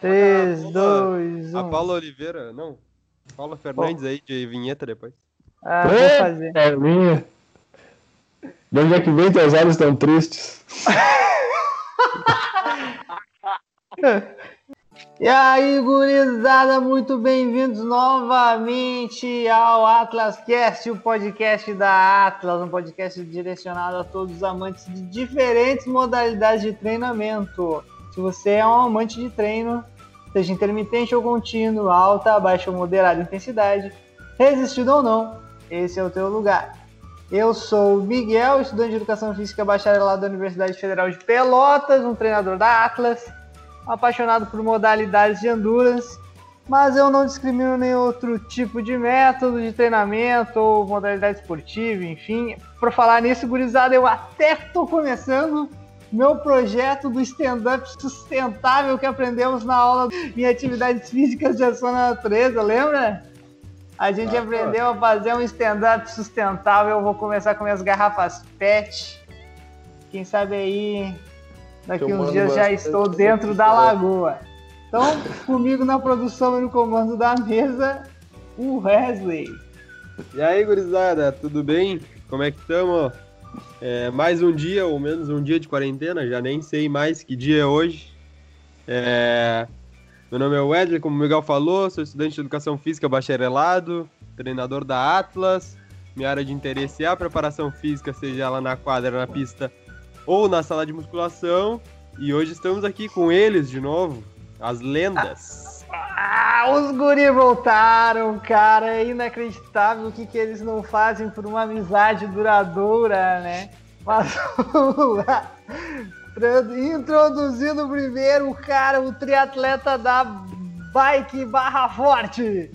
3, 2, 1. A Paula Oliveira, não. Paula Fernandes aí de vinheta depois. Ah, vou É, fazer. Perninha. De onde é que vem teus olhos tão tristes? E aí, gurizada, muito bem-vindos novamente ao Atlas Cast, o podcast da Atlas, um podcast direcionado a todos os amantes de diferentes modalidades de treinamento. Se você é um amante de treino, seja intermitente ou contínuo, alta, baixa ou moderada intensidade, resistido ou não, esse é o teu lugar. Eu sou o Miguel, estudante de Educação Física bacharelado da Universidade Federal de Pelotas, um treinador da Atlas, apaixonado por modalidades de endurance, mas eu não discrimino nenhum outro tipo de método de treinamento ou modalidade esportiva, enfim. Por falar nisso, gurizada, eu até estou começando meu projeto do stand-up sustentável que aprendemos na aula em atividades físicas de ação na natureza, lembra? A gente Ah, aprendeu a fazer um stand-up sustentável. Eu vou começar com minhas garrafas PET. Quem sabe aí Daqui uns dias já estou dentro da lagoa. Então, comigo na produção e no comando da mesa, o Wesley. E aí, gurizada, tudo bem? Como é que estamos? É, mais um dia, ou menos um dia de quarentena, já nem sei mais que dia é hoje. É, meu nome é Wesley, como o Miguel falou, sou estudante de Educação Física bacharelado, treinador da Atlas. Minha área de interesse é a preparação física, seja ela na quadra, na pista ou na sala de musculação. E hoje estamos aqui com eles de novo, as lendas. Ah, os guri voltaram, cara. É inacreditável o que, que eles não fazem por uma amizade duradoura, né? Mas vamos lá. Introduzindo primeiro o cara, o triatleta da bike barra forte.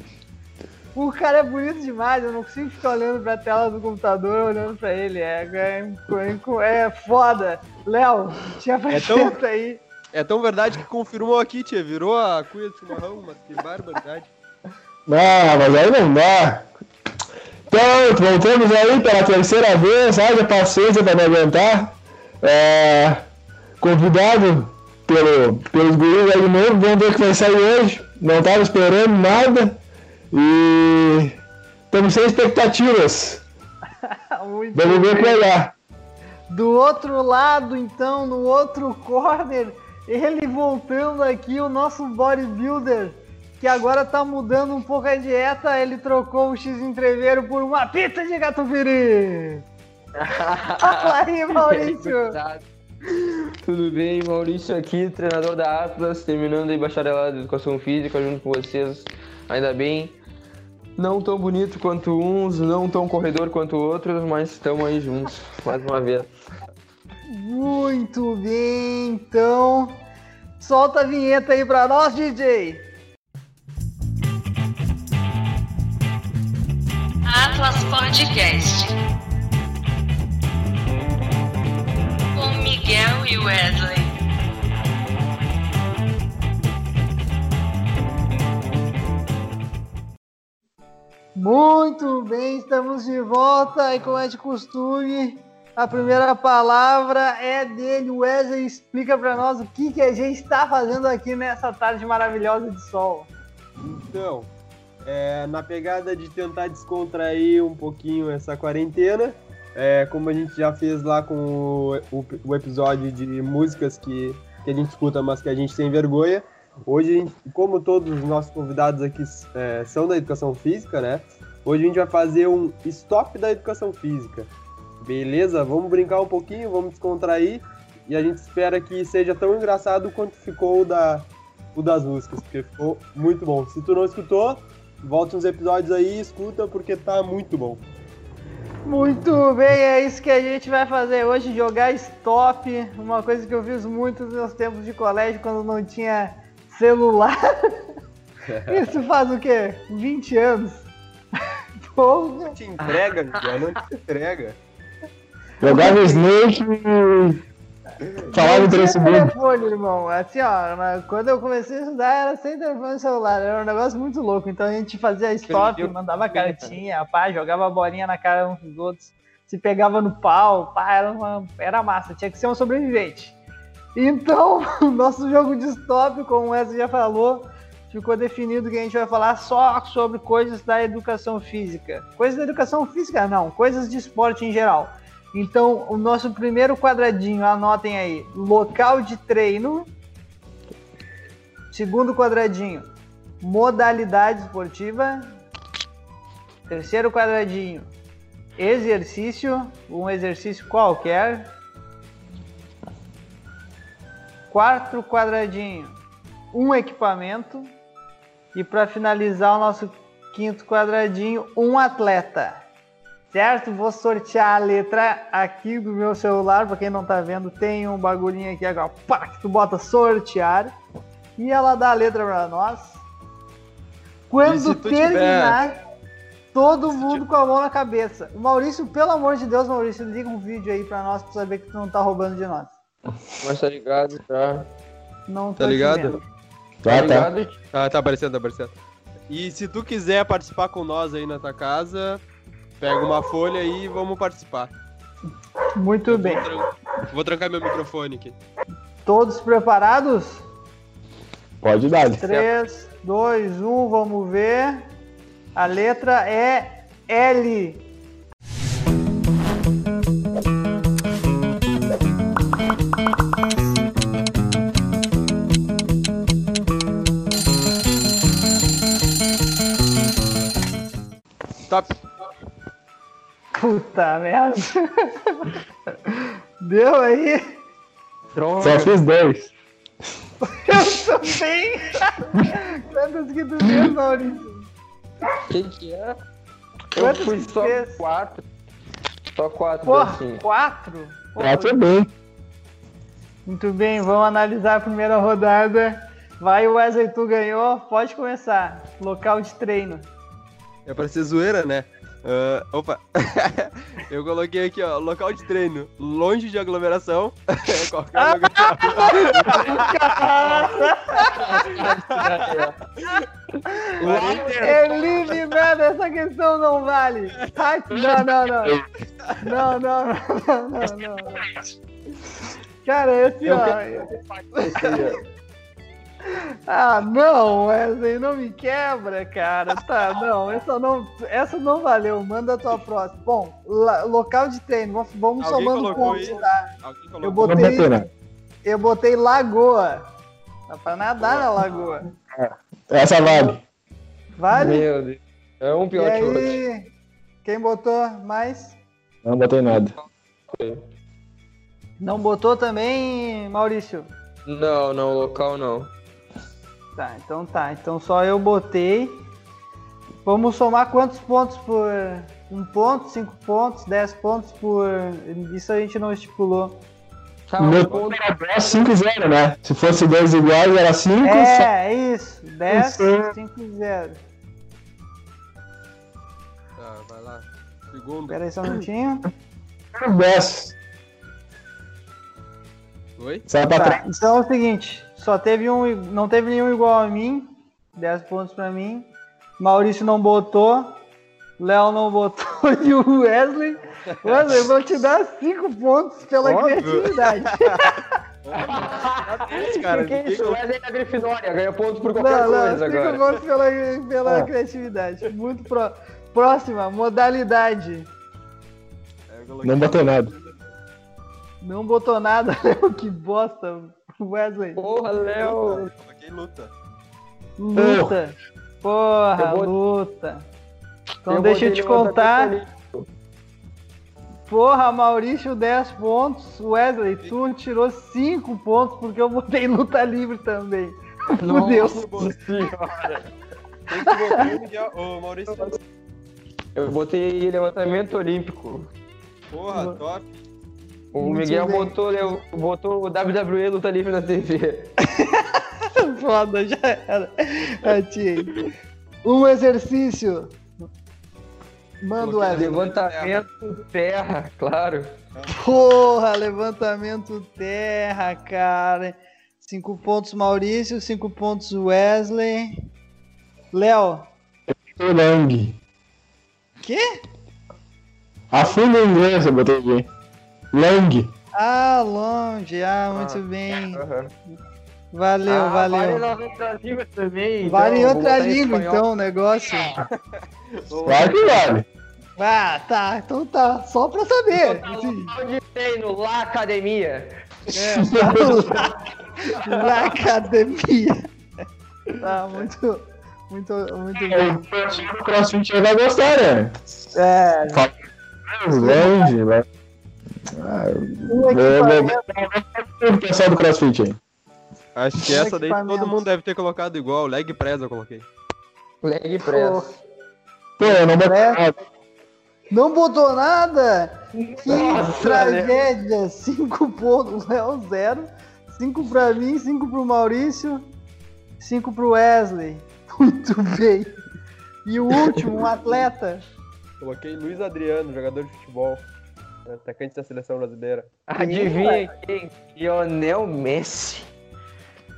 O cara é bonito demais, eu não consigo ficar olhando pra tela do computador, olhando pra ele. É, é, é foda. Léo, te apresenta aí. É tão verdade que confirmou aqui, tia. Virou a cuia de chimarrão, mas que barbaridade. Ah, mas aí não dá. Então, voltamos aí pela terceira vez, haja paciência para me aguentar. É, convidado pelo, pelos guris aí de novo, vamos ver o que vai sair hoje. Não estava esperando nada. E estamos sem expectativas. Muito Vamos ver o que vai dar. Do outro lado, então, no outro corner, ele voltando aqui, o nosso bodybuilder, que agora tá mudando um pouco a dieta, ele trocou o X entreveiro por uma pizza de catupiry. Fala aí, Maurício. Tudo bem, Maurício aqui, treinador da Atlas, terminando aí bacharelado em Educação Física junto com vocês. Ainda bem, não tão bonito quanto uns, não tão corredor quanto outros, mas estamos aí juntos, mais uma vez. Muito bem, então, solta a vinheta aí pra nós, DJ. Atlas Podcast. Com Miguel e Wesley. Muito bem, estamos de volta e como é de costume, a primeira palavra é dele. Wesley, explica para nós o que, que a gente está fazendo aqui nessa tarde maravilhosa de sol. Então, é, na pegada de tentar descontrair um pouquinho essa quarentena, é, como a gente já fez lá com o, o- o episódio de músicas que, que a gente escuta, mas que a gente tem vergonha, hoje, como todos os nossos convidados aqui é, são da educação física, né? Hoje a gente vai fazer um stop da educação física. Beleza? Vamos brincar um pouquinho, vamos descontrair e a gente espera que seja tão engraçado quanto ficou o da, o das músicas, porque ficou muito bom. Se tu não escutou, volte uns episódios aí e escuta, porque tá muito bom. Muito bem, é isso que a gente vai fazer hoje, jogar stop, uma coisa que eu fiz muito nos meus tempos de colégio, quando não tinha celular. Isso faz o quê? 20 anos. Porra. Te entrega, Miguel, não te entrega. Jogava Snake e falava em três segundos. telefone, irmão. Assim, ó, quando eu comecei a estudar era sem telefone celular, era um negócio muito louco. Então a gente fazia stop, mandava cartinha, pá, jogava bolinha na cara uns dos outros. se pegava no pau, pá, era, uma, era massa, tinha que ser um sobrevivente. Então, o nosso jogo distópico, como o Wesley já falou, ficou definido que a gente vai falar só sobre coisas da educação física. Coisas da educação física, não, coisas de esporte em geral. Então, o nosso primeiro quadradinho, anotem aí, local de treino. Segundo quadradinho, modalidade esportiva. Terceiro quadradinho, exercício, um exercício qualquer. Quarto quadradinho, um equipamento. E para finalizar o nosso quinto quadradinho, um atleta. Certo? Vou sortear a letra aqui do meu celular. Para quem não tá vendo, tem um bagulhinho aqui agora. Pá, que tu bota sortear. E ela dá a letra para nós. Quando terminar, todo mundo com a mão na cabeça. O Maurício, pelo amor de Deus, Maurício, liga um vídeo aí para nós para saber que tu não tá roubando de nós. Mas tá ligado, tá? Não Tá ligado? Tá Tá, tá. ligado? Ah, tá aparecendo, tá aparecendo. E se tu quiser participar com nós aí na tua casa, pega uma folha aí e vamos participar. Muito bem. Vou, tran- vou trancar meu microfone aqui. Todos preparados? Pode dar. 3, 2, 1, vamos ver. A letra é L. Top. Puta merda. Deu aí? Droga. Só fiz dois. Eu também. Quantas que tu fez, Maurício? Que que é? Eu Quantos fui que só fez? quatro. Só quatro, Porra, assim. quatro? Porra, Quatro é bem. Muito bem, vamos analisar a primeira rodada. Vai, Wesley, tu ganhou. Pode começar. Local de treino. É pra ser zoeira, né? Ah, opa. Eu coloquei aqui, ó, local de treino, longe de aglomeração. Qualquer lugar. Eliminada, essa questão não vale. Ai, não, não, não. Não, não, não, não, não, não. Cara, esse, ó. Ah, não, Wesley, não me quebra, cara. Tá, não, essa não, essa não valeu. Manda a tua próxima. Bom, la- local de treino, vamos, Alguém somando pontos, aí? tá? Eu botei, né? eu botei lagoa. Dá pra nadar na lagoa. Essa vale. Vale? Meu Deus. É um E pior que o outro. aí, quem botou mais? Não botei nada. Não botou também, Maurício? Não, não, local não. Tá, então tá. Então só eu botei. Vamos somar quantos pontos por. Um ponto, cinco pontos, dez pontos por. Isso a gente não estipulou. Tá, Meu ponto era 10, 5 0, né? Se fosse 10 iguais, era 5. É, é isso. 10, Isso. 5, 0. Tá, vai lá. Segundo. Espera aí só um minutinho. 10. Oi? Sai pra Tá, trás. então é o seguinte. Só teve um. Não teve nenhum igual a mim. 10 pontos pra mim. Maurício não botou. Léo não botou. E o Wesley. Wesley, eu vou te dar 5 pontos pela Óbvio. criatividade. Cara, que isso? colocou. Wesley da Grifinória, ganha ponto por qualquer Não, não, coisa 5 agora. pontos pela, pela Ah. criatividade. Muito pró. Próxima, modalidade. É. Não botei nada. Não botou nada, Léo, que bosta. Wesley. Porra, Léo. Coloquei luta. Luta. Porra, luta. Então Eu deixa eu te contar. Porra, Maurício, 10 pontos. Wesley, tu tirou 5 pontos porque eu botei luta livre também. Que botou o Miguel? Ô, Maurício. Eu botei levantamento olímpico. Porra, top. O Muito Miguel botou, Leo- botou o WWE Luta Livre na TV. Foda, já era. Achei. Um exercício. Manda o Wesley. Levantamento terra, claro. Porra, levantamento terra, cara. 5 pontos Maurício, 5 pontos Wesley. Léo, Lang. quê? A fundo em inglês eu botei aqui. Long. Ah, longe. Ah, muito bem. Aham. Valeu, Ah, Vale valeu. nas outras línguas também. Vale em então, vou outra botar em língua, espanhol. então, o negócio. Claro que vale. Ah, tá. Então tá. Só pra saber. Sim. Onde treino? Lá academia. É, lá, academia. Tá, muito, muito, muito bem. O CrossFit vai gostar, né? É, Longe, vai. Ah, um vou- O pessoal do CrossFit aí. Acho que Um essa daí todo mundo deve ter colocado igual. Leg press eu coloquei. Leg press. Pô, eu não botei É. nada. Não botou nada? Que Nossa, tragédia! 5 pontos, Léo, 0. 5 pra mim, 5 pro Maurício, 5 pro Wesley. Muito bem. E o último, um atleta. Coloquei Luiz Adriano, jogador de futebol. Atacante da seleção brasileira. Adivinha quem? Lionel Messi.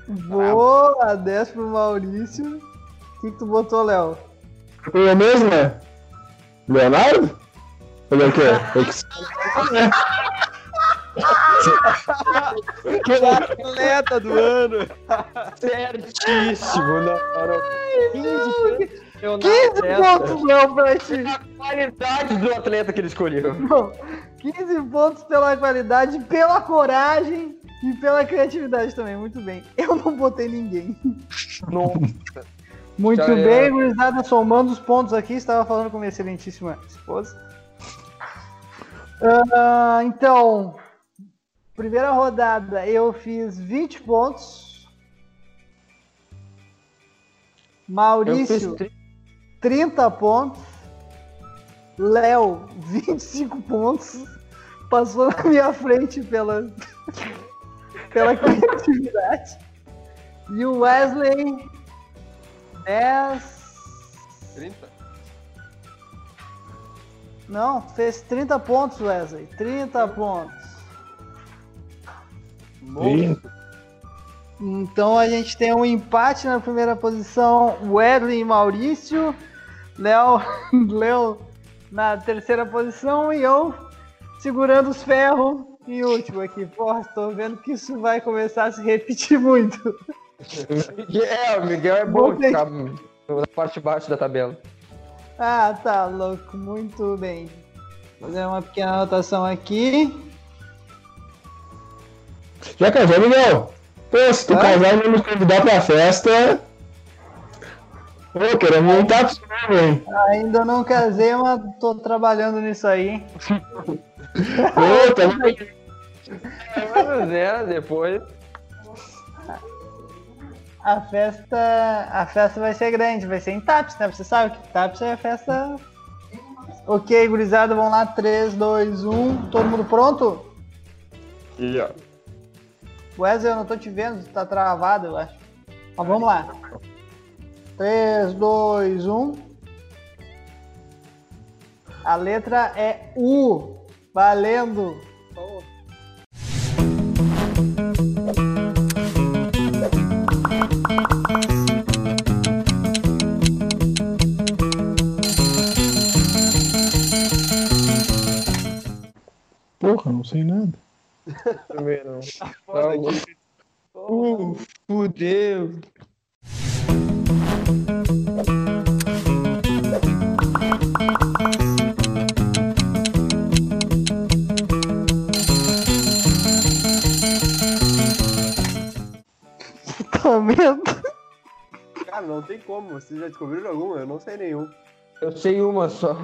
Boa, 10 pro Maurício. O que, que tu botou, Léo? Eu mesmo, né? Leonardo? Ele é o quê? É que- Atleta do ano! Certíssimo, não. 15 Leonardo 15 Messi. pontos, Léo, pra ti. A qualidade do atleta que ele escolheu. Não, 15 pontos pela qualidade, pela coragem e pela criatividade também. Muito bem. Eu não botei ninguém. Não. Muito Já é. bem, gurizada, somando os pontos aqui, estava falando com minha excelentíssima esposa. Ah, então, primeira rodada eu fiz 20 pontos. Maurício, fiz tri- 30 pontos. Léo, 25 pontos. Passou na minha frente pela, pela criatividade. E o Wesley, 10. 30? Não, fez 30 pontos, Wesley. 30 pontos. Ih, Então a gente tem um empate na primeira posição, Wesley e Maurício. Léo, Léo na terceira posição e eu segurando os ferros em último aqui. Porra, tô vendo que isso vai começar a se repetir muito. É, o Miguel é bom Botei. ficar na parte de baixo da tabela. Ah, tá louco, muito bem. Vou fazer uma pequena anotação aqui. Já casou, Miguel? Pô, se tu Hã? casar e não nos convidar pra festa. Pô, queremos um tapa hein? Ainda não casei, mas tô trabalhando nisso aí. Pô, tá Mas é, depois. A festa, a festa vai ser grande, vai ser em Taps, né? Você sabe que Taps é a festa. Ok, gurizada, vamos lá. 3, 2, 1. Todo mundo pronto? E ó. Wesley, eu não tô te vendo, tá travado, eu acho. Mas vamos lá. 3, 2, 1. A letra é U. Valendo. Porra, não sei nada. Também não. Foda Tá aqui. Uh, fudeu. Tá vendo? Cara, não tem como. Vocês já descobriram algum? Eu não sei nenhum. Eu sei uma só.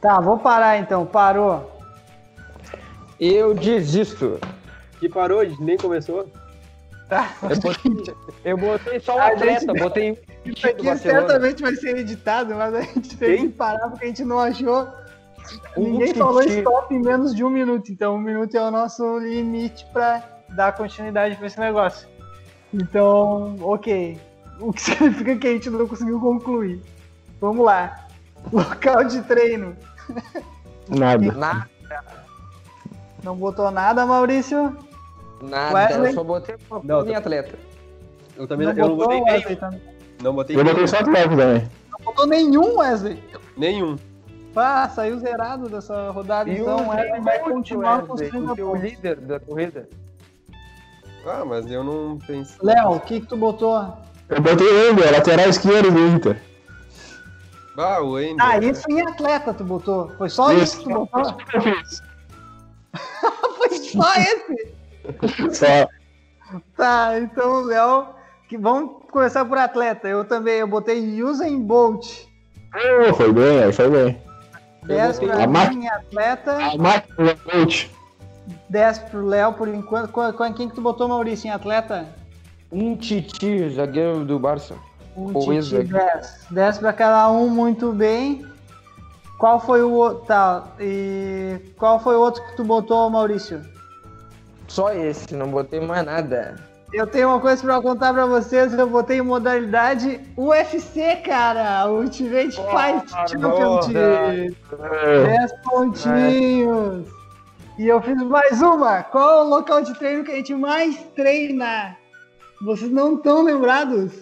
Tá, vou parar então. Parou. Eu desisto. Que parou, nem começou. Eu botei, eu botei só um A atleta, gente- botei Isso aqui Barcelona. certamente vai ser editado, mas a gente teve Quem? que parar porque a gente não achou. Um Ninguém que falou stop em menos de um minuto. Então, um minuto é o nosso limite para dar continuidade para esse negócio. Então, ok. O que significa que a gente não conseguiu concluir. Vamos lá. Local de treino. Nada. Nada, Não botou nada, Maurício? nada. Wesley? Eu só botei uma Não, em atleta. Eu também Não eu não botei Wesley, nenhum. também. Não botei Eu botei só atleta também. Não botou nenhum, Wesley. Nenhum. Pá, saiu zerado dessa rodada, E então o Wesley vai Bolt, continuar 30 o líder da corrida. Ah, mas eu não pensei. Léo, o que que tu botou? Eu botei ele, lateral esquerdo do Inter. Ah, o Ender. Ah, isso em atleta tu botou. Foi só isso, que tu botou? Eu fiz. Foi só esse? Só. Tá, então o Léo. Que vamos começar por atleta. Eu também, eu botei Usain Bolt. Oh, foi bem, aí foi bem. 10 botei pra a mim atleta, A máquina coach. 10 pro Léo por enquanto. Quem que tu botou, Maurício, em atleta? Um Titi, zagueiro do Barça. Um Ou Titi, ex-zagueiro. 10. 10 pra cada um, muito bem. Qual foi o outro? Tá, e qual foi o outro que tu botou, Maurício? Só esse, não botei mais nada. Eu tenho uma coisa pra contar pra vocês. Eu botei em modalidade UFC, cara. Ultimate Fight Championship. É, 10 pontinhos. E eu fiz mais uma. Qual é o local de treino que a gente mais treina? Vocês não estão lembrados?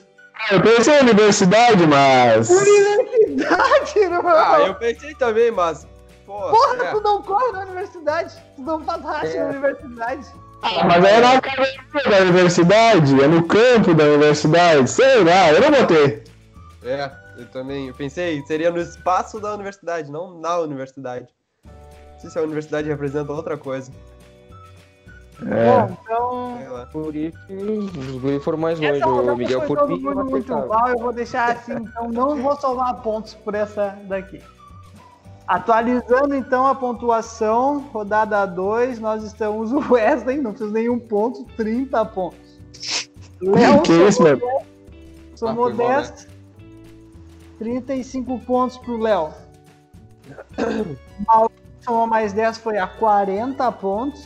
Eu pensei em universidade, mas. Universidade, irmão. Ah, eu pensei também, mas. Pô, Porra, é. tu não corre na universidade. Tu não faz racha É. na universidade. Ah, mas aí é na academia da universidade, é no campo da universidade, sei lá, eu não botei. É, eu também. Eu pensei, seria no espaço da universidade, não na universidade. Não sei se a universidade representa outra coisa. É. Bom, então. Por isso, os guris foram mais longe. O Miguel foi por mim, muito mal, eu vou deixar assim, então não vou somar pontos por essa daqui. Atualizando então a pontuação, rodada 2, nós estamos o Wesley, não fez nenhum ponto, 30 pontos. Léo Que isso, somou meu? 10, somou Ah, foi mal, 10, 35 pontos pro Léo. Maurício somou mais 10, foi a 40 pontos.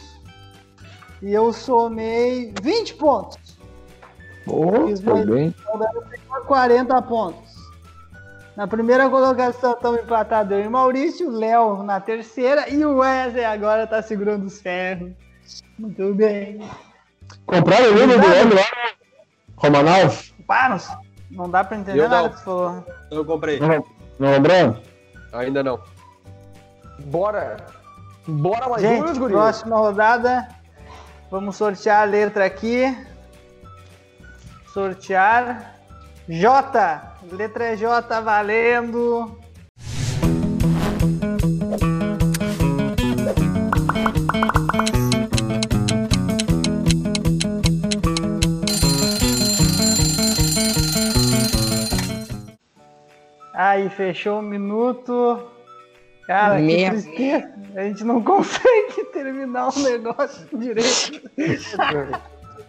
E eu somei 20 pontos. Oh, Fiz mais- bem. por 40 pontos. Na primeira colocação estamos empatados eu e Maurício, Léo na terceira e o Wesley agora tá segurando os ferros. Muito bem. Compraram o livro do homem lá, Romanov? Paros, não dá pra entender Eu nada não. que você falou. Eu comprei. Não, não lembrando? Ainda não. Bora! Bora mais Gente, duas, próxima rodada. Vamos sortear a letra aqui. Sortear. J. Letra J valendo. Aí, fechou um minuto. Cara, que tristeza. A gente não consegue terminar o negócio direito.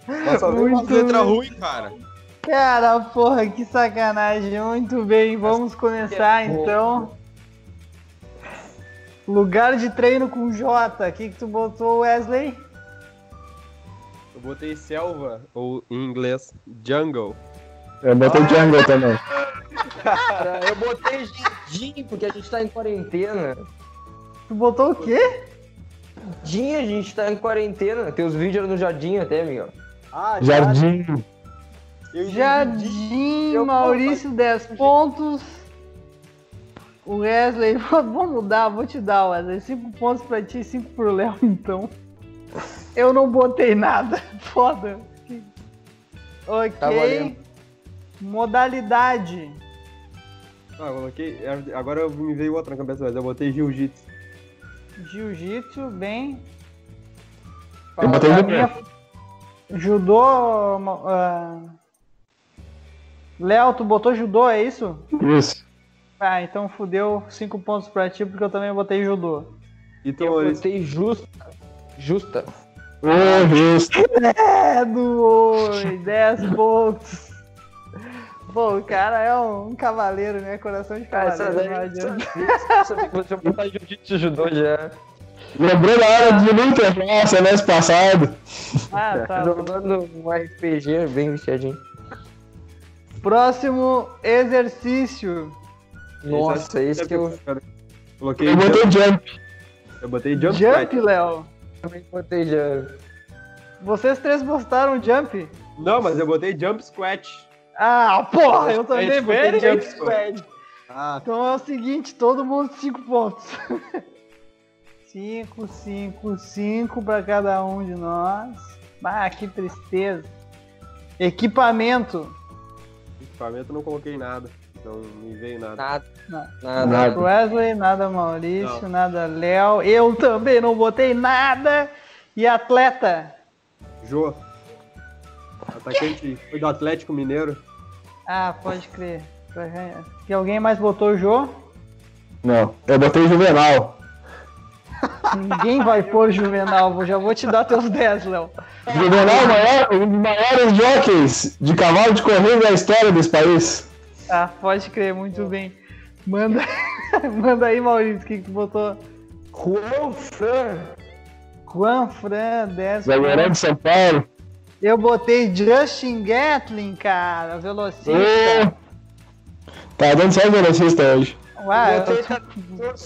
Umas Muito letras bem. ruins, cara. Cara, porra, que sacanagem. Muito bem, vamos começar então. Lugar de treino com J. O que, que tu botou, Wesley? Eu botei selva, ou em inglês, jungle. Eu botei Jungle também. Cara, eu botei Jardim porque a gente tá em quarentena. Tu botou o quê? Jardim, a gente tá em quarentena. Teus vídeos eram no Jardim até, Miguel. Ah, Jardim. Eu. Jardim, Eu- Maurício, 10 pontos. O Wesley, vou mudar, vou te dar, Wesley. 5 pontos pra ti e 5 pro Léo, então. Eu não botei nada. Foda. Ok. Tá. Modalidade. Ah, eu coloquei. Agora eu- me veio outra na cabeça, mas eu botei jiu-jitsu. Jiu-jitsu, bem. Eu botei judô. Judô. ma- ah, Léo, tu botou judô, é isso? Isso. Ah, então fudeu 5 pontos pra ti, porque eu também botei judô. E tu, Eu Maurício? botei Justa. Justa. Oh, justo. É, do oi, 10 pontos. Pô, o cara é um cavaleiro, né? Coração de Cara, essa cavaleiro. daí não adianta. você botar Jiu-Jitsu judô já. Lembrou da hora de luta nossa, mês passado. Ah, tá. Jogando um RPG bem viciadinho. Próximo exercício. Nossa, esse que eu Coloquei Eu botei Jump. Eu botei jump, Jump. Léo. também botei já. Vocês três postaram jump? Não, mas eu botei jump squat. Ah, porra, eu também gente botei jump jump squad. Ah, Então é o seguinte, todo mundo 5 pontos. 5, 5, 5 para cada um de nós. Ah, que tristeza. Equipamento. Equipamento não coloquei nada. Não me veio nada. Nada. Não. Nada. Nada. Wesley, nada Maurício, Não. nada Léo. Eu também não botei nada. E atleta. Jô. Atacante foi do Atlético Mineiro. Ah, pode crer. Que alguém mais botou o Jô? Não, eu botei Juvenal. Ninguém vai pôr Juvenal. Já vou te dar teus 10, Léo. Juvenal é o maior, um dos maiores jockeys de cavalo de corrida da história desse país. Ah, pode crer, muito bem. Manda, manda aí, Maurício, o que, que tu botou? Juan Fran. Juan Fran, 10 Zagueirão de. São Paulo. Eu botei Justin Gatlin, cara, velocista. Tá dando só velocista hoje. Ué, Botei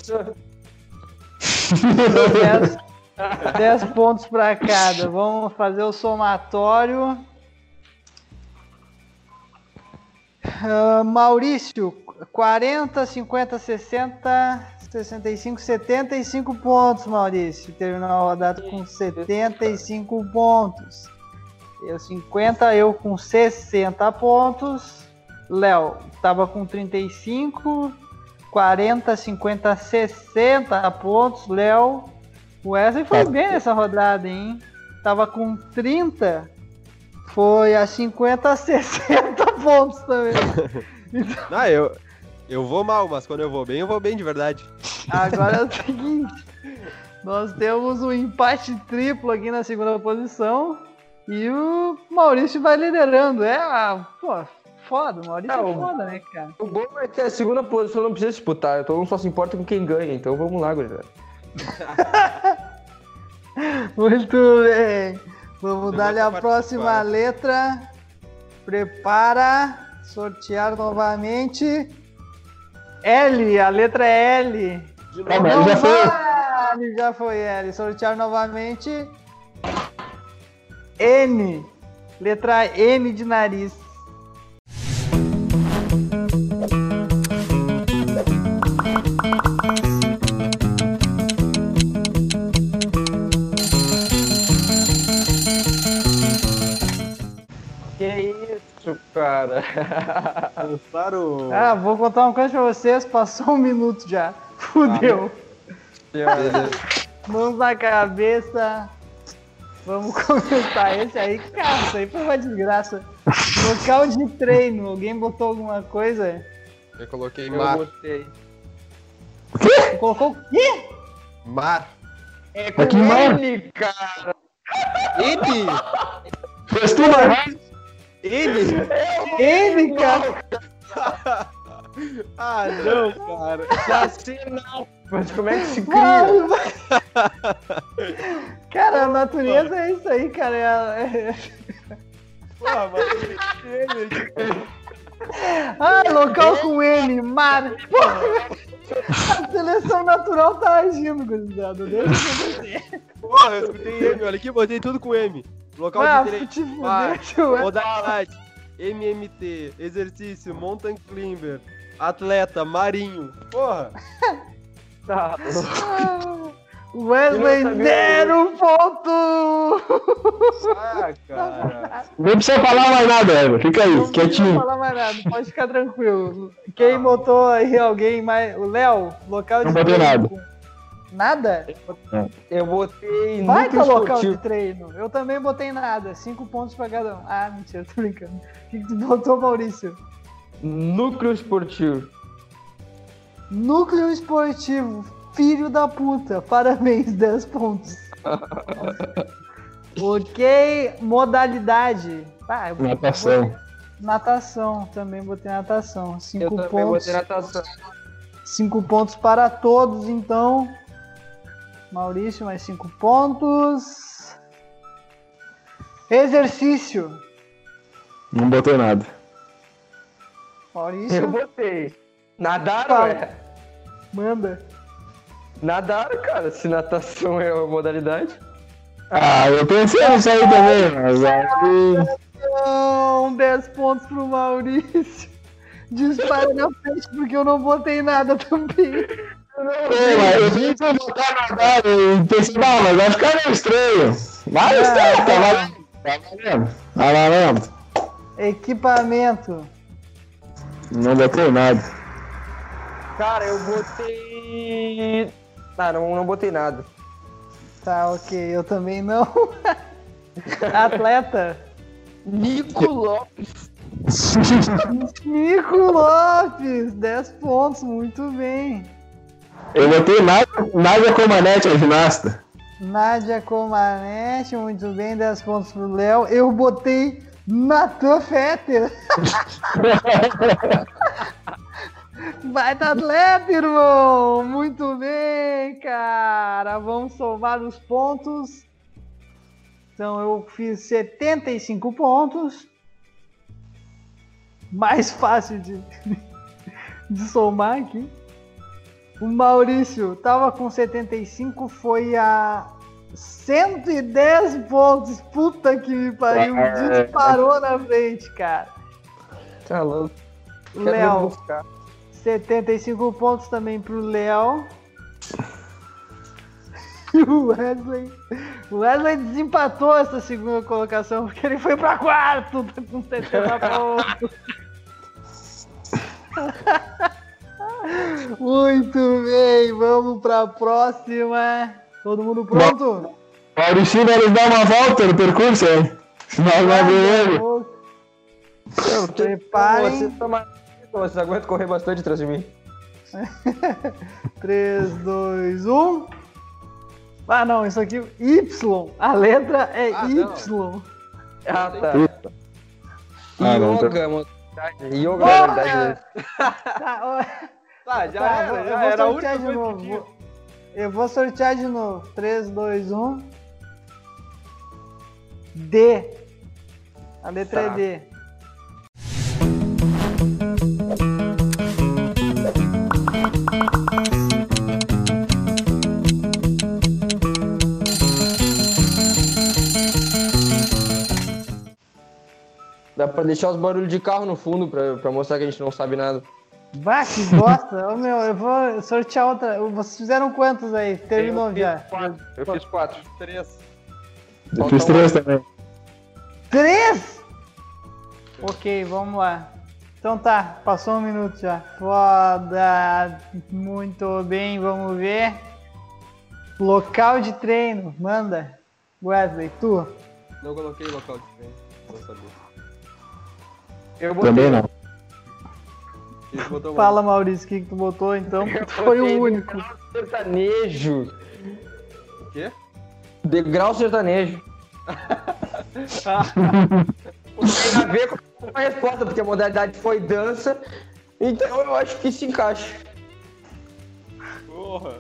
eu-. 10, 10 pontos pra cada. Vamos fazer o somatório. Ah, Maurício, 40, 50, 60, 65, 75 pontos, Maurício. Terminou a rodada com 75 pontos. Eu 50, eu com 60 pontos. Léo tava com 35, 40, 50, 60 pontos. Léo, o Wesley foi Tá. bem nessa rodada, hein? Tava com 30, foi a 50, 60 pontos também. Ah, eu, eu vou mal, mas quando eu vou bem, eu vou bem de verdade. Agora é o seguinte: nós temos um empate triplo aqui na segunda posição e o Maurício vai liderando. É, ah, pô, foda, o Maurício é o- foda, né, cara? O bom é que a segunda posição não precisa disputar. Todo mundo só se importa com quem ganha. Então vamos lá, gurizada. Muito bem. Vamos dar-lhe a próxima letra. Prepara. Sortear novamente. L, a letra é L. De Ah, novo. Não já foi. vale, já foi L. Sortear novamente. N. Letra N de nariz. Cara? Lançaram. Ah, vou contar uma coisa pra vocês. Passou um minuto já. Fudeu. Mãos na cabeça. Vamos começar esse aí. Cara, isso aí foi uma desgraça. Local de treino. Alguém botou alguma coisa? Eu coloquei Eu mar. botei. Colocou o quê? Mar. É Mas que mar? N, cara. N! Fez tudo errado. N! Ele, cara. Ah, não, cara. Nacional. Mas como é que se cria? Mano. Cara, a natureza é isso aí, cara. É- é- Porra, mas Ah, local com N, mar. Porra. A seleção natural tá agindo, gurizada. Deixa acontecer. Porra, eu escutei M, olha aqui, botei tudo com M. Local Ah, de treino. te Mar, fuder, tio. modalidade, MMT, exercício, mountain climber, atleta, marinho. Porra, Tá. Wesley, não sabia. zero ponto! ah, cara. Nem precisa falar mais nada, Eva. Fica aí, Não precisa quietinho. falar mais nada, pode ficar tranquilo. Quem botou aí alguém mais. O Léo, local de Não botei treino nada. Nada? Eu botei Vai núcleo pra local de treino. Eu também botei nada. Cinco pontos pra cada um. Ah, mentira, tô brincando. O que, que tu botou, Maurício? Núcleo esportivo. Núcleo esportivo. Filho da puta. Parabéns, 10 pontos. ok, modalidade. Ah, eu botei- Natação. Natação, também botei natação. Eu Cinco também pontos. botei natação. Cinco pontos para todos, então. Maurício, mais cinco pontos. Exercício. Não botei nada. Eu Maurício, botei. Nadar, Fala. ué. manda. Nadar, cara, se natação é a modalidade. Ah, eu pensei nisso aí também, mas aí. Não, 10 pontos pro Maurício. dispara na frente porque eu não botei nada também. Pô, mas eu vim pra botar na data e pensei, não, mas vai ficar meio estranho. Mas Ah, tá, tá valendo. Tá valendo. Tá valendo. Equipamento. Não botei nada. Cara, eu botei. Ah, não, não botei nada. Tá, ok. Eu também não. Atleta. Nico Lopes. Nico Lopes. 10 pontos. Muito bem. Eu botei nada, nada Comanete, a ginasta. Nádia Comanete. Muito bem. 10 pontos pro Léo. Eu botei Natan Fetter. Baita atleta, irmão! Muito bem, cara! Vamos somar os pontos. Então eu fiz 75 pontos. Mais fácil de, de somar aqui. O Maurício tava com 75, foi a 110 pontos. Puta que me pariu! Disparou na frente, cara. Tá louco. Léo. buscar. 75 pontos também pro Léo. E o Wesley. O Wesley desempatou essa segunda colocação porque ele foi pra quarto tá com 70 pontos. Muito bem, vamos pra próxima. Todo mundo pronto? Maurício vai nos dar uma volta no percurso, hein? Senão não vai ver ele. Preparem. Vocês, aguentam correr bastante atrás de mim. 3, 2, 1. Ah, não, isso aqui. Y. A letra é Ah, Y. Ah, tá. Ah, não, Yoga, mano. Yoga é verdade. Tá, Tá, já tá, era, já eu era a vou única sortear de coisa que novo. tinha. Vou- Eu vou sortear de novo. 3, 2, 1. D. A letra Tá. é D. Dá pra deixar os barulhos de carro no fundo pra, pra mostrar que a gente não sabe nada. Vá, que bosta. Ô, meu, eu vou sortear outra. Vocês fizeram quantos aí? Terminou Eu fiz já. quatro. Eu fiz quatro. Três. Eu fiz três também. Três? Ok, vamos lá. Então tá, passou um minuto já. Foda. Muito bem, vamos ver. Local de treino, manda. Wesley, tu. Não coloquei local de treino. Não sabia. Eu botei. Também não. Fala, Maurício, o que, que tu botou então? Foi o único. Degrau sertanejo. O quê? Degrau sertanejo. Tem a ver com a resposta, porque a modalidade foi dança. Então eu acho que se encaixa. Porra.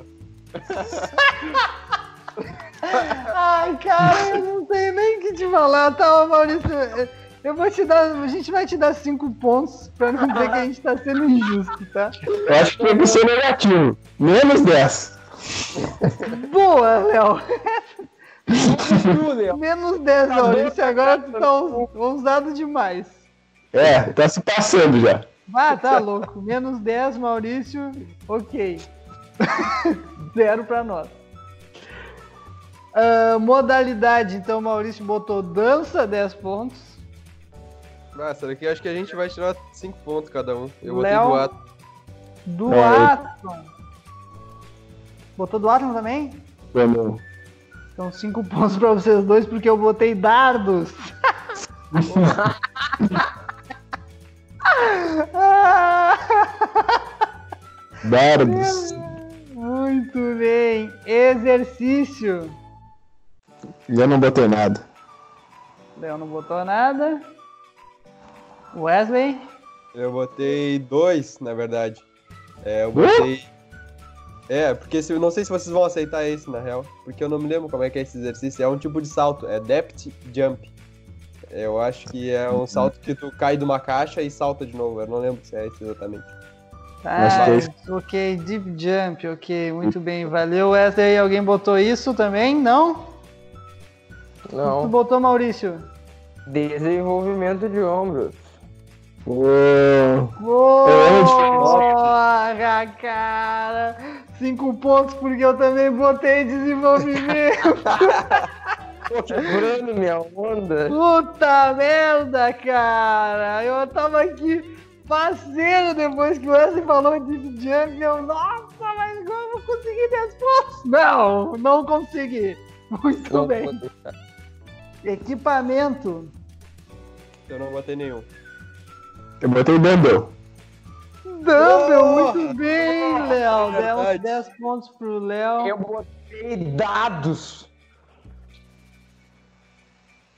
Ai, cara, eu não sei nem o que te falar, tá, Maurício? Eu vou te dar. A gente vai te dar cinco pontos pra não dizer que a gente tá sendo injusto, tá? Eu acho que que ser negativo. Menos 10. Boa, Léo. Menos 10, Tá Maurício. Agora tu tá ous- ousado demais. É, tá se passando já. Ah, tá louco. Menos 10, Maurício. Ok. Zero pra nós. Ah, modalidade, então, Maurício botou dança, 10 pontos. Ah, essa daqui acho que a gente vai tirar 5 pontos cada um. Eu botei Léo. do ato. Do É, Atom. Botou do Atom também? Vamos. Então, 5 pontos pra vocês dois, porque eu botei dardos. Dardos. Muito bem. Exercício. Eu não botei nada. Léo não botou nada. Wesley. Eu botei dois, na verdade. É, eu botei. É, porque se, eu não sei se vocês vão aceitar esse, na real. Porque eu não me lembro como é que é esse exercício. É um tipo de salto, é depth jump. Eu acho que é um salto que tu cai de uma caixa e salta de novo. Eu não lembro se é esse exatamente. Ah, ok, deep jump, ok, muito bem, valeu. Wesley, alguém botou isso também? Não? Tu Não. botou, Maurício? Desenvolvimento de ombros. Ô, Porra, cara! Cinco pontos porque eu também botei desenvolvimento. Tô quebrando minha onda. Puta merda, cara! Eu tava aqui parceiro depois que o Wesley falou de Jump. Eu, nossa, mas como eu vou conseguir 10 pontos? Não, não consegui. Muito Não, bem. Equipamento. Eu não botei nenhum. Eu botei Dumbbell. Dumbbell, Porra! muito bem, Léo. É Deu uns verdade. 10 pontos pro Léo. Eu botei dados.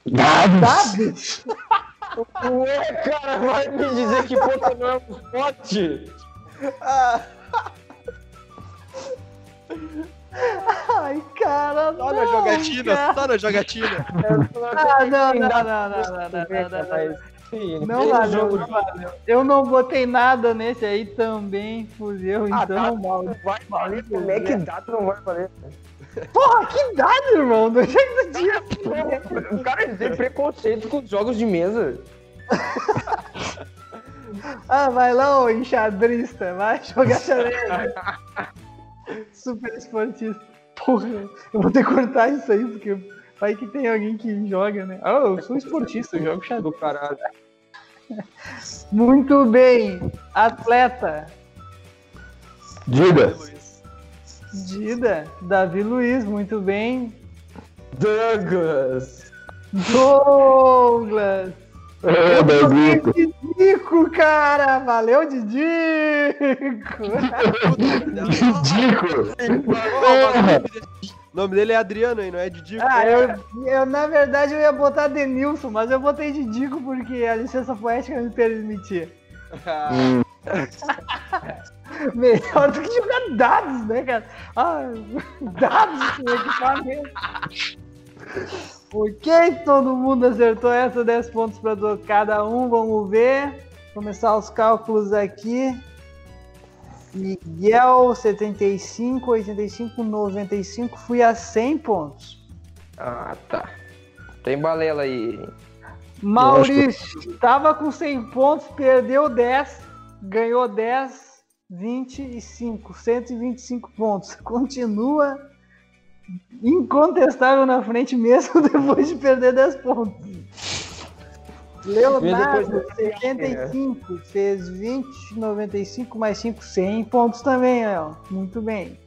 Dados. Dados? Ué, cara, vai me dizer que Pokémon é um esporte? Ai, cara, Só não, na jogatina, cara. só na jogatina. Ah, não, não, não, não, não, não, não, não, não. Sim, Não tem valeu, jogo não de- valeu. Eu não botei nada nesse aí também, fudeu, Ah, então dado mal. não vai valer. Como é que dado não vai valer? Porra, que dado, irmão? Do jeito do dia. O cara tem preconceito com os jogos de mesa. Ah, vai lá, ô enxadrista, vai jogar xadrez. Super esportista. Porra, eu vou ter que cortar isso aí, porque vai que tem alguém que joga, né? Ah, eu sou esportista, eu jogo xadrez. Do caralho. Muito bem, atleta. Luiz. Dida, Davi Luiz, muito bem. Douglas. Douglas. Ô, Douglas. Didico, cara! Valeu, Didico! Dico. O nome dele é Adriano aí, não é Didico? Ah, eu, eu, na verdade eu ia botar Denilson, mas eu botei Didico porque a licença poética me permitia. Melhor do que jogar dados, né, cara? Ah, dados com equipamento. Ok, todo mundo acertou essa, 10 pontos para cada um. Vamos ver. Começar os cálculos aqui. Miguel, 75, 85, 95. Fui a 100 pontos. Ah, tá. Tem balela aí. Maurício, tava com 100 pontos, perdeu 10, ganhou 10, 25, 125 pontos. Continua incontestável na frente mesmo depois de perder 10 pontos. Leonardo, Depois do- 75, fez 20, 95 mais 5, 100 pontos também, Léo. Muito bem.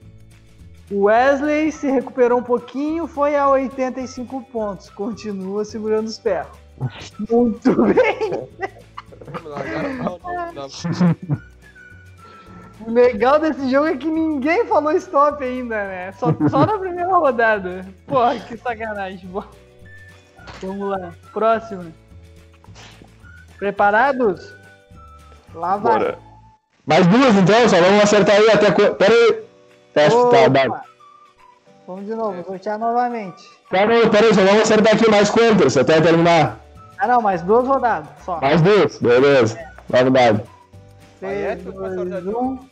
O Wesley se recuperou um pouquinho, foi a 85 pontos. Continua segurando os ferros. Muito bem. O legal desse jogo é que ninguém falou stop ainda, né? Só, só na primeira rodada. Porra, que sacanagem. Vamos lá. Próximo. Preparados? Lá vai. Bora. Mais duas então, só vamos acertar aí até. Pera aí. Que tá Opa. dado. Vamos de novo, sortear novamente. Pera aí, pera aí, só vamos acertar aqui mais quantas até terminar. Ah não, mais duas rodadas só. Mais duas, beleza. É 3, tu que vai 2, sortear de 1.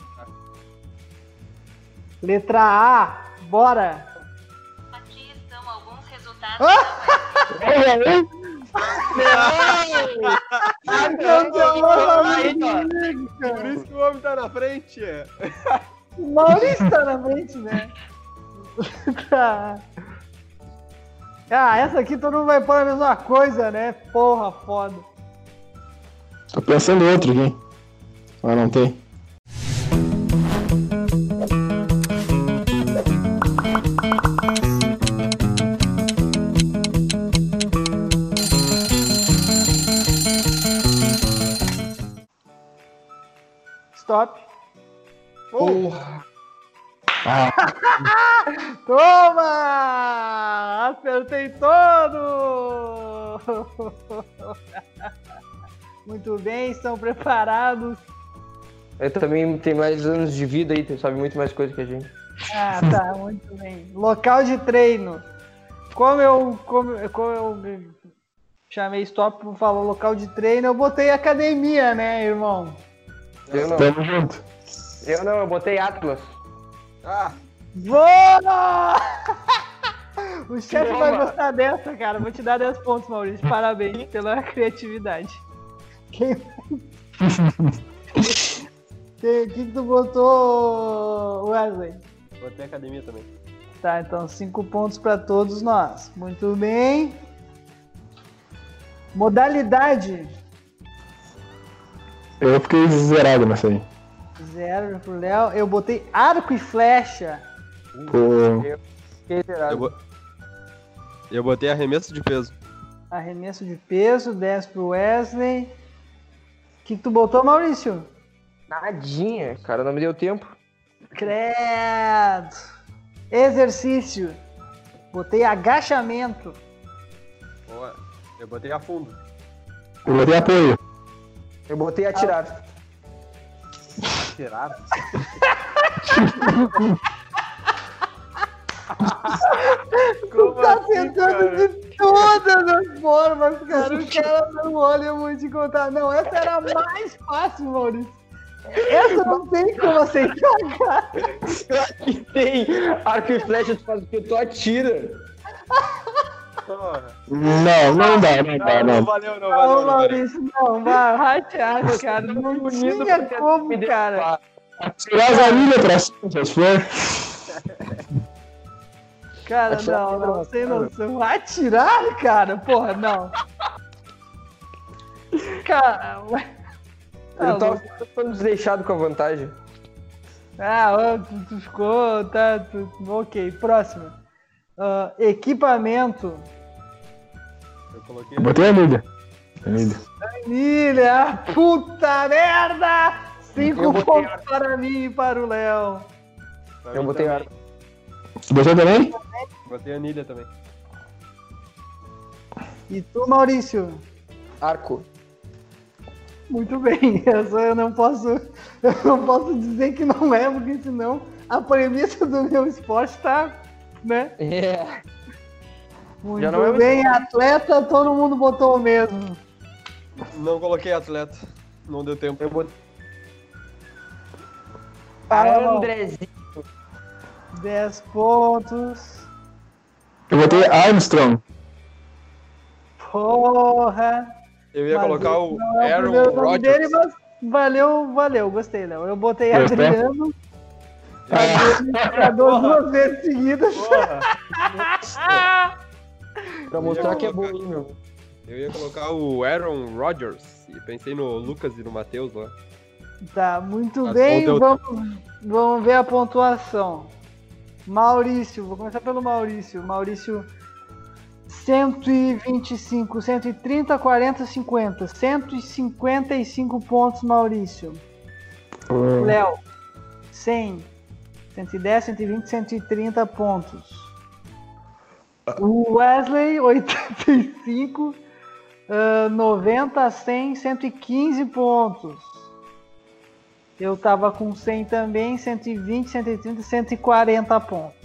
Letra A, bora. Aqui estão alguns resultados. Por isso que o homem tá na frente. O Maurício tá na frente, né? tá. Ah, essa aqui todo mundo vai pôr a mesma coisa, né? Porra, foda. Tô pensando em outro aqui. Mas não tem. Stop. Porra. Ah, Toma! Acertei todo! Muito bem, estão preparados? Ele também tem mais anos de vida aí, sabe muito mais coisa que a gente. Ah, tá, muito bem. Local de treino. Como eu, como, como eu chamei stop para falar local de treino, eu botei academia, né, irmão? Eu não. tamo junto. Eu não, eu botei Atlas. Ah, Boa! O chefe vai gostar dessa, cara. Vou te dar 10 pontos, Maurício. Parabéns pela criatividade. Quem... Quem- O que, que tu botou, Wesley? Botei academia também. Tá, então cinco pontos para todos nós. Muito bem. Modalidade. Eu fiquei zerado nessa aí. Zero pro Léo. Eu botei arco e flecha. Pô, Fiquei zerado. Eu, bo- eu botei arremesso de peso. Arremesso de peso, 10 pro Wesley. O que, que tu botou, Maurício? Nadinha, cara, não me deu tempo. Credo. Exercício. Botei agachamento. Boa. Eu botei a fundo. eu botei apoio. Eu botei atirar. Tirado. Tu tá tentando de todas as formas, cara. O cara não olha muito em contar. Não, essa era a mais fácil, Maurício. Essa não tem como aceitar, cara. que tem arco e flecha, tu faz o que? Tu atira. Porra. Não, não dá, não dá, Não, não não. valeu, não Não, valeu. Não. Maurício, não, vai, ratear, cara. Não tinha como, cara. Tirar as anilhas pra cima, se for. Cara, não, não, sem noção. Atirar, cara? Porra, não. Cara, ué. Tá Ele tava ficando desleixado com a vantagem. Ah, tu, tu ficou, tá, tu- ok, próximo. Ah, equipamento. Coloquei. Eu botei anilha. Anilha. Milha, puta merda! Cinco pontos para mim e para o Léo. pra Eu botei também. arco. Você botou também? Botei anilha também. E tu, Maurício? Arco. Muito bem, essa eu não posso, eu não posso dizer que não é, porque senão a premissa do meu esporte tá, né? É. Muito Já não é bem, atleta, todo mundo botou o mesmo. Não coloquei atleta. Não deu tempo. Eu botei Andrezinho. 10 pontos. Eu botei Armstrong. Eu Porra! ia Mas colocar o é Aaron primeiro nome Rodgers. dele, mas valeu, valeu, gostei, Léo. Eu botei Gostou? Adriano. Adriano, duas vezes seguidas. Porra. Pra mostrar que é bom, hein, meu. Eu ia colocar o Aaron Rodgers. E pensei no Lucas e no Matheus lá. Tá, muito Mas bem. Vamos, vamos ver a pontuação. Maurício, vou começar pelo Maurício. Maurício, 125, 130, 40, 50. 155 pontos, Maurício. Pô, Léo, 100, 110, 120, 130 pontos. O Wesley, 85, ah, 90, 100, 115 pontos. Eu tava com 100 também, 120, 130, 140 pontos.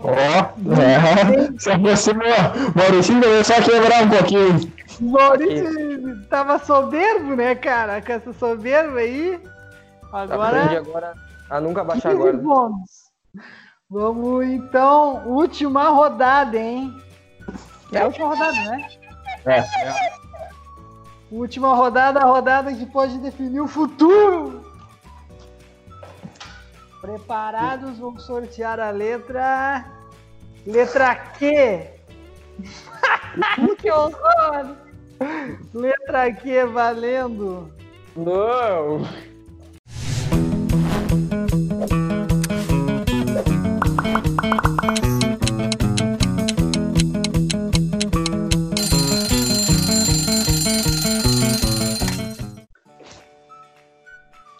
Ó, é, se aproximou. Maurício começou a quebrar um pouquinho. Maurício tava soberbo, né, cara? Com essa soberba aí. Aprende Agora, agora a nunca baixar 15 agora. pontos. Vamos então, última rodada, hein? É a última rodada, né? É. Última rodada, a rodada que pode definir o futuro. Preparados, vamos sortear a letra. Letra Q. que horror! Letra Q valendo. Não!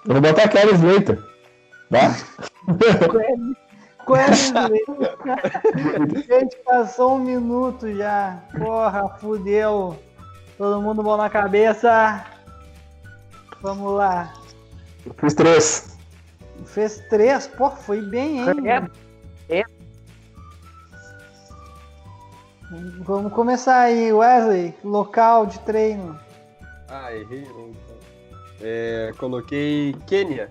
Eu vou botar Kelly Slater. Tá? Quase Gente, passou um minuto já. Porra, fudeu. Todo mundo bom na cabeça. Vamos lá. Fiz três. Fez três, pô, foi bem, hein? É. Vamos começar aí, Wesley. Local de treino. Ah, errei. É, coloquei Quênia.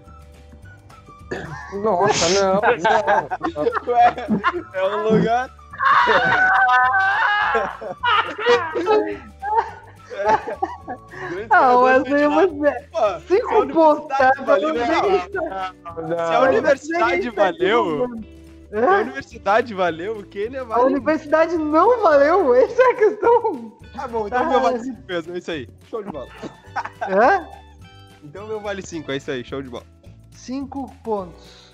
Nossa, não, não. Ué, é um lugar. Ah, treinador Wesley, você. a Cinco pontos, tá? universidade valeu, Se a universidade valeu, se a universidade valeu, o Quênia A vale. universidade não valeu? Essa é a questão. Tá bom, então meu vale 5 mesmo, é isso aí. Show de bola. Hã? Então meu vale 5, é isso aí, show de bola. Cinco pontos.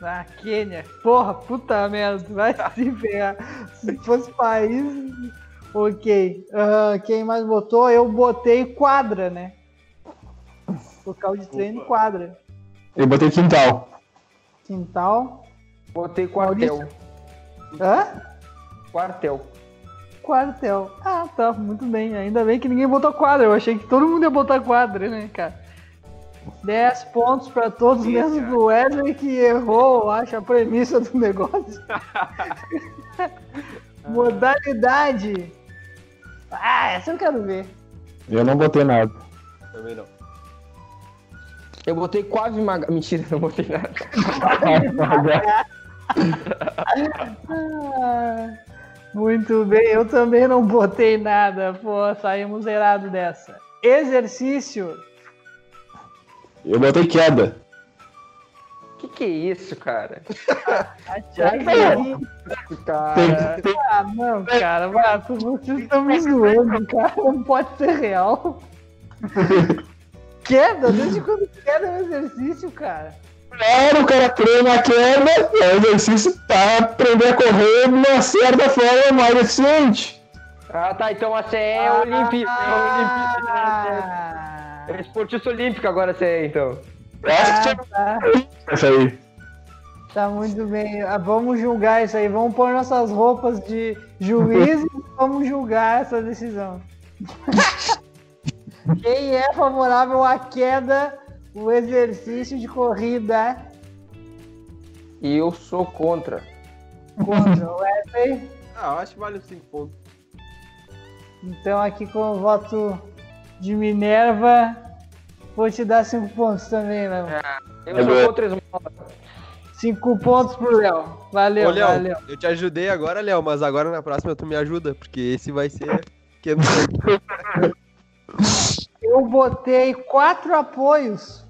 Na Quênia. Porra, puta merda. Vai se ferrar. Se fosse país. Ok. Ah, quem mais botou? Eu botei quadra, né? Local de treino quadra. Eu botei quintal. Quintal. Botei quartel. Hã? Quartel. Quartel. Ah, tá. Muito bem. Ainda bem que ninguém botou quadra. Eu achei que todo mundo ia botar quadra, né, cara? 10 pontos pra todos, Sim, menos cara. do Wesley que errou, eu acho, a premissa do negócio. Modalidade. Ah, essa eu quero ver. Eu não botei nada. Também não. Eu botei quase uma. Mentira, não botei nada. Muito bem, eu também não botei nada. Pô, saímos zerado dessa. Exercício. Eu botei queda. Que que é isso, cara? Cara. Ah, não, cara, tu- vocês estão me zoando, cara. Não pode ser real. Queda? Desde quando queda é um exercício, cara? Claro, o cara treina a queda, é um exercício para aprender a correr de uma certa forma mais eficiente. Ah, tá. Então a CE é. É olímpica. Ah, É esportista olímpico agora CE, então. Acho que tinha tá, essa aí. tá muito bem. Ah, Vamos julgar isso aí. Vamos pôr nossas roupas de juiz e vamos julgar essa decisão. Quem é favorável à queda, o exercício de corrida E eu sou contra. contra o Wesley? Ah, eu acho que vale 5 pontos. Então, aqui com o voto de Minerva, vou te dar cinco pontos também, Léo. Eu sou contra esmola. Cinco pontos pro Léo. Valeu, Ô, Léo, valeu. eu te ajudei agora, Léo, mas agora na próxima tu me ajuda, porque esse vai ser. Que Eu botei quatro apoios.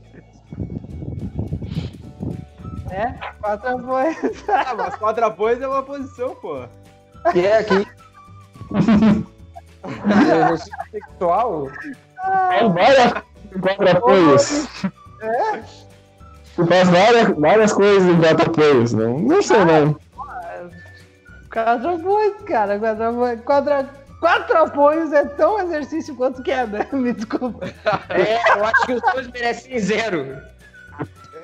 Né? Quatro apoios. ah, mas quatro apoios é uma posição, pô. Que é aqui. Sexual? Faz várias quatro apoios. Tu faz várias, várias coisas em quatro apoios. Não, não sei não. Quatro apoios, cara. Quatro apoios. Quatro, quatro apoios é tão exercício quanto queda. Me desculpa. É, eu acho que os dois merecem zero.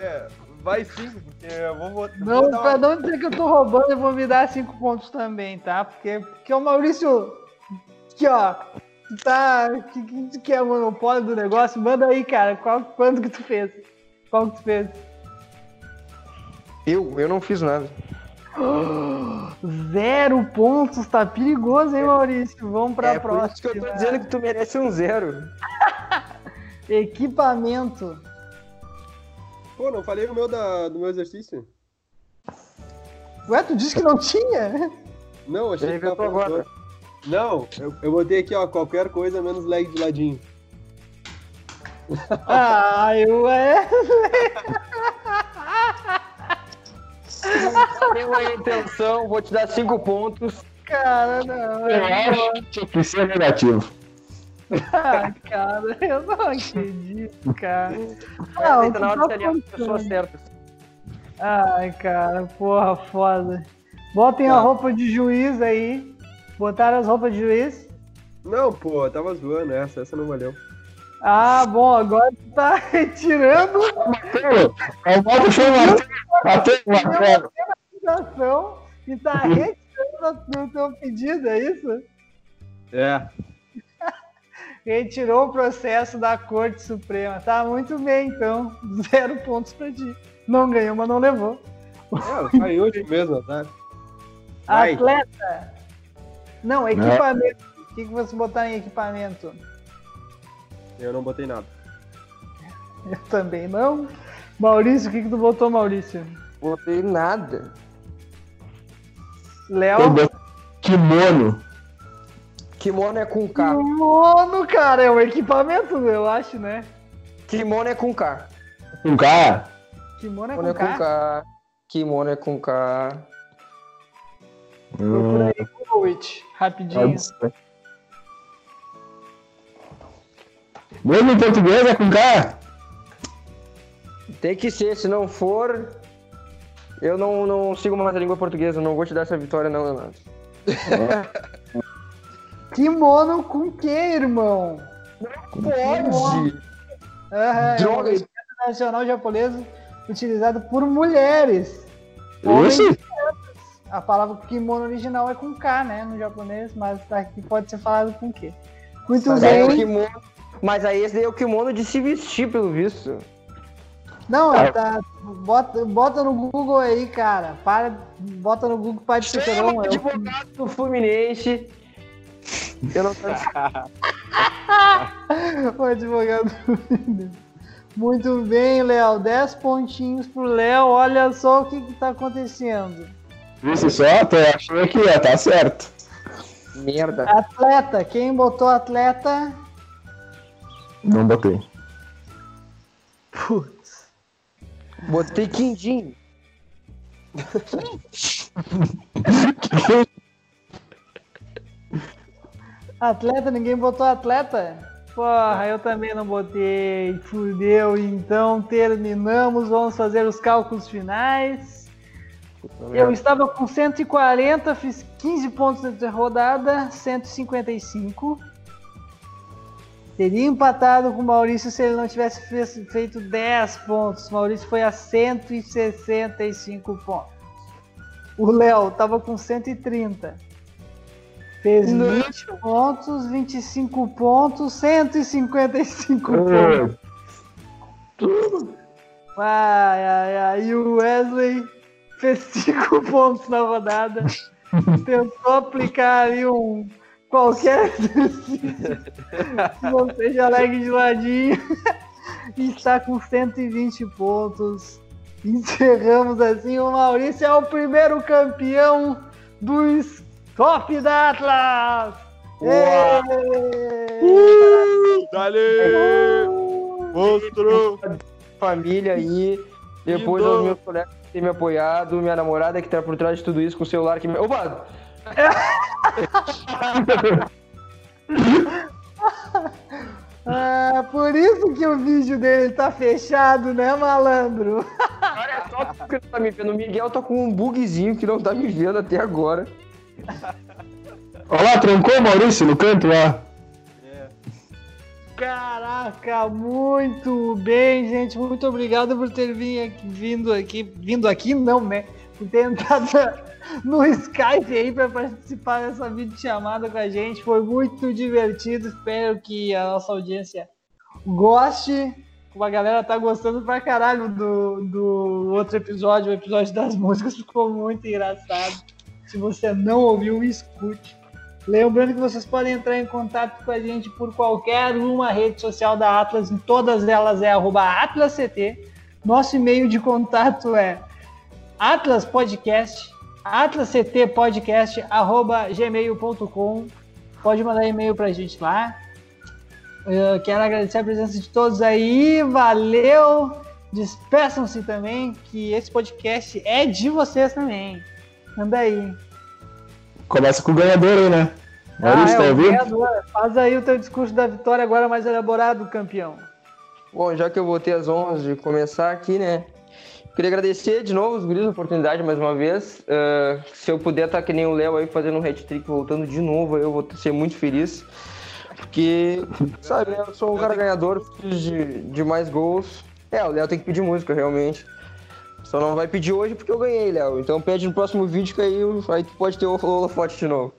É, vai sim, porque eu vou, vou, Não, vou dar pra uma... não dizer que eu tô roubando, eu vou me dar cinco pontos também, tá? Porque, porque o Maurício. Aqui, ó. Tu tá. Que, que tu quer o monopólio do negócio? Manda aí, cara. Qual, quanto que tu fez? Qual que tu fez? Eu? Eu não fiz nada. Zero pontos, tá perigoso, hein, Maurício? Vamos pra é por próxima. isso que eu tô dizendo que tu merece um zero. Equipamento. Pô, não falei o meu da, do meu exercício? Ué, tu disse que não tinha? Não, achei Ele que tava agora. Não, eu, eu botei aqui, ó, qualquer coisa menos leg de ladinho. Ah, eu é. Deu a intenção, vou te dar cinco pontos. Cara, não. Eu é- acho que tinha que ser negativo. Ah, cara, eu não acredito, cara. Ah, o que na hora de se aliar com as pessoas certas. Ai, cara, porra, foda. Botem a Tá. roupa de juiz aí. Botaram as roupas de juiz? Não, pô, eu tava zoando essa, essa não valeu. Ah, bom, agora tu tá retirando chamar até martelo. a acusação e tá retirando o teu pedido, é isso? É. Retirou o processo da Corte Suprema. Tá muito bem, então. Zero pontos pra ti. Não ganhou, mas não levou. É, tá em último mesmo, tá? Vai. Atleta. Não, equipamento. O que, que você botar em equipamento? Eu não botei nada. Eu também não. Maurício, o que, que tu botou, Maurício? Botei nada. Léo, Kimono. Kimono é com K. Kimono, cara, é um equipamento, eu acho, né? Kimono é com K. Um K. Kimono é Kimono é com com K. K. Kimono é com K. Procura aí, Google it, rapidinho. Mesmo em português é com K? Tem que ser, se não for. Eu não, não sigo mais a língua portuguesa, não vou te dar essa vitória, não, Leonardo. Kimono com que, irmão? Pode! Aham, Droga, é um nacional japonês utilizado por mulheres. Homens Ixi. A palavra kimono original é com K, né, no japonês, mas aqui pode ser falado com Q. Muito Mas é o bem. kimono, mas aí esse daí é o kimono de se vestir, pelo visto. Não, tá, bota, bota no Google aí, cara. Para, bota no Google para de ser Chama é o- advogado do Fluminense. Eu não tô... o advogado. Muito bem, Léo. 10 pontinhos pro Léo. Olha só o que, que tá acontecendo. Isso só, tô achando aqui, ó, tá certo. Merda. Atleta. Quem botou atleta? Não botei. Putz. Botei quindim. Atleta, ninguém botou atleta? Porra, eu também não botei. Fudeu. Então terminamos. Vamos fazer os cálculos finais. Eu estava com 140, fiz 15 pontos de rodada, 155. Teria empatado com o Maurício se ele não tivesse feito 10 pontos. O Maurício foi a 165 pontos. O Léo estava com 130. Fez 20 pontos, 25 pontos, 155 pontos. Ai, ai, ai. E o Wesley fez 5 pontos na rodada. Tentou aplicar ali um qualquer você já legue de ladinho. E está com 120 pontos. Encerramos assim. O Maurício é o primeiro campeão dos top da Atlas! Ê! Dale! Monstro! Família aí. Depois aos meus colegas me apoiado. Minha namorada que tá por trás de tudo isso com o celular que me. Opa! Ah, por isso que o vídeo dele tá fechado, né, malandro? Olha só que não tá me vendo. O Miguel tá com um bugzinho que não tá me vendo até agora. Olha lá, trancou o Maurício no canto lá. Caraca, muito bem, gente. Muito obrigado por ter vindo aqui, vindo aqui, vindo aqui não, né? Por ter entrado no Skype aí para participar dessa videochamada com a gente. Foi muito divertido. Espero que a nossa audiência goste. A galera tá gostando pra caralho do, do outro episódio, o episódio das músicas. Ficou muito engraçado. Se você não ouviu, escute. Lembrando que vocês podem entrar em contato com a gente por qualquer uma rede social da Atlas, em todas elas é AtlasCT. Nosso e-mail de contato é atlaspodcast, atlasctpodcast, arroba gmail.com. Pode mandar e-mail pra gente lá. Eu quero agradecer a presença de todos aí, valeu! Despeçam-se também, que esse podcast é de vocês também. Manda aí. Começa com o ganhador aí, né? Maurício, Ah, tá é, o ouvindo? ganhador. Faz aí o teu discurso da vitória agora mais elaborado, campeão. Bom, já que eu vou ter as honras de começar aqui, né? Queria agradecer de novo os guris a oportunidade mais uma vez. Ah, se eu puder estar que nem o Léo aí fazendo um hat-trick voltando de novo, eu vou ser muito feliz. Porque, sabe, né, eu sou um cara ganhador, preciso de, de mais gols. É, o Léo tem que pedir música, realmente. Só não vai pedir hoje porque eu ganhei, Léo. Então pede no próximo vídeo que aí, aí tu pode ter o holofote de novo.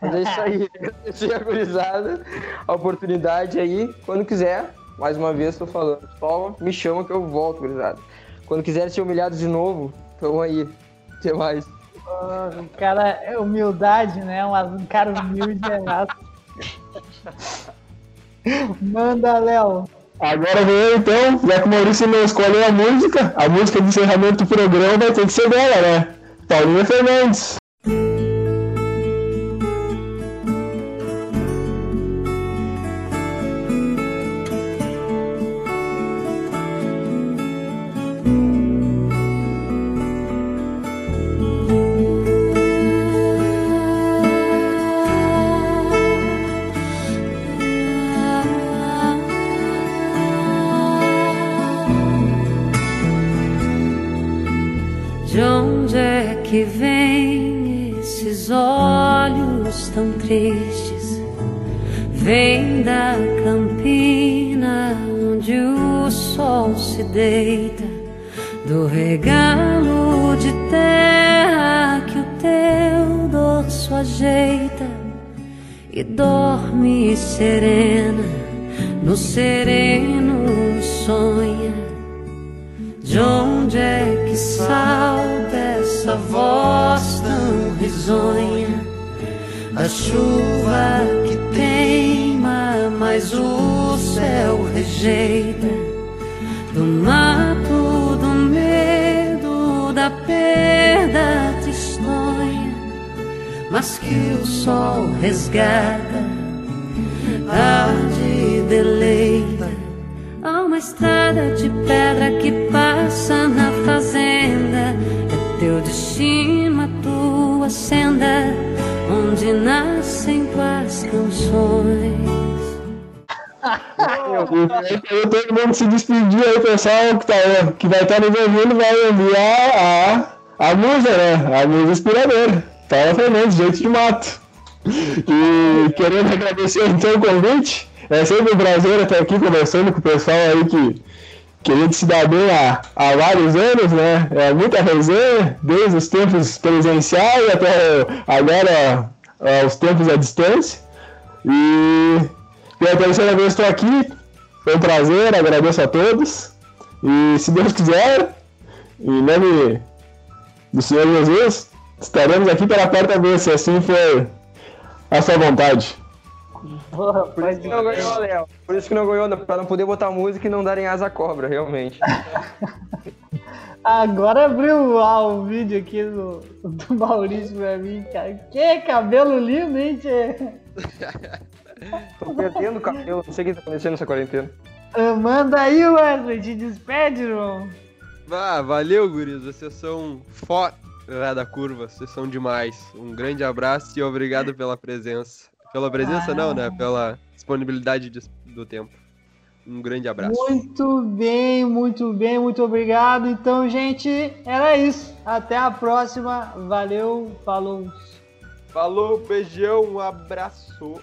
Mas é isso aí. Agradecer a gurizada, a oportunidade aí. Quando quiser, mais uma vez tô falando. Só me chama que eu volto, gurizada. Quando quiser ser humilhado de novo, tamo aí. Até mais. Ah, O cara é humildade, né? Um, um cara humilde é. Manda, Léo. Agora vem eu então, já que o Maurício não escolheu a música, a música de encerramento do programa vai ter que ser dela, né? Paulinha Fernandes. Tão tristes? Vem da campina onde o sol se deita, do regalo de terra que o teu dorso ajeita e dorme serena, no sereno sonha. De onde é que salta essa voz tão risonha? A chuva que teima, mas o céu rejeita. Do mato, do medo, da perda tristonha, mas que o sol resgata, tarde deleita. Há uma estrada de pedra que passa na fazenda. É teu destino, a tua senda, onde nascem tuas canções. Eu todo mundo se despedir aí, pessoal, que, tá, que vai estar nos ouvindo, vai enviar a, a musa, né? A musa inspiradora. Paula Fernandes, jeito de mato. E querendo agradecer então o convite. É sempre um prazer estar aqui conversando com o pessoal aí que, que a gente se dá bem há, há vários anos, né? É muita resenha, desde os tempos presenciais até agora aos tempos à distância. E pela terceira vez estou aqui. Foi um prazer, agradeço a todos. E se Deus quiser, em nome do Senhor Jesus, estaremos aqui pela quarta vez, se assim for a sua vontade. Porra, Por isso que não ganhou, Léo. Por isso que não ganhou, pra não poder botar música e não darem asa à cobra, realmente. Agora abriu lá o vídeo aqui do, do Maurício pra mim, cara. Que cabelo lindo, hein, tchê? Tô perdendo o cabelo, não sei o que tá acontecendo nessa quarentena. Ah, Manda aí, Wesley, te despede, irmão. Ah, valeu, guris. Vocês são fora da curva. Vocês são demais. Um grande abraço e obrigado pela presença. Pela presença, não, né? Pela disponibilidade de- do tempo. Um grande abraço. Muito bem, muito bem, muito obrigado. Então, gente, era isso. Até a próxima. Valeu, falou. Falou, beijão, um abraço.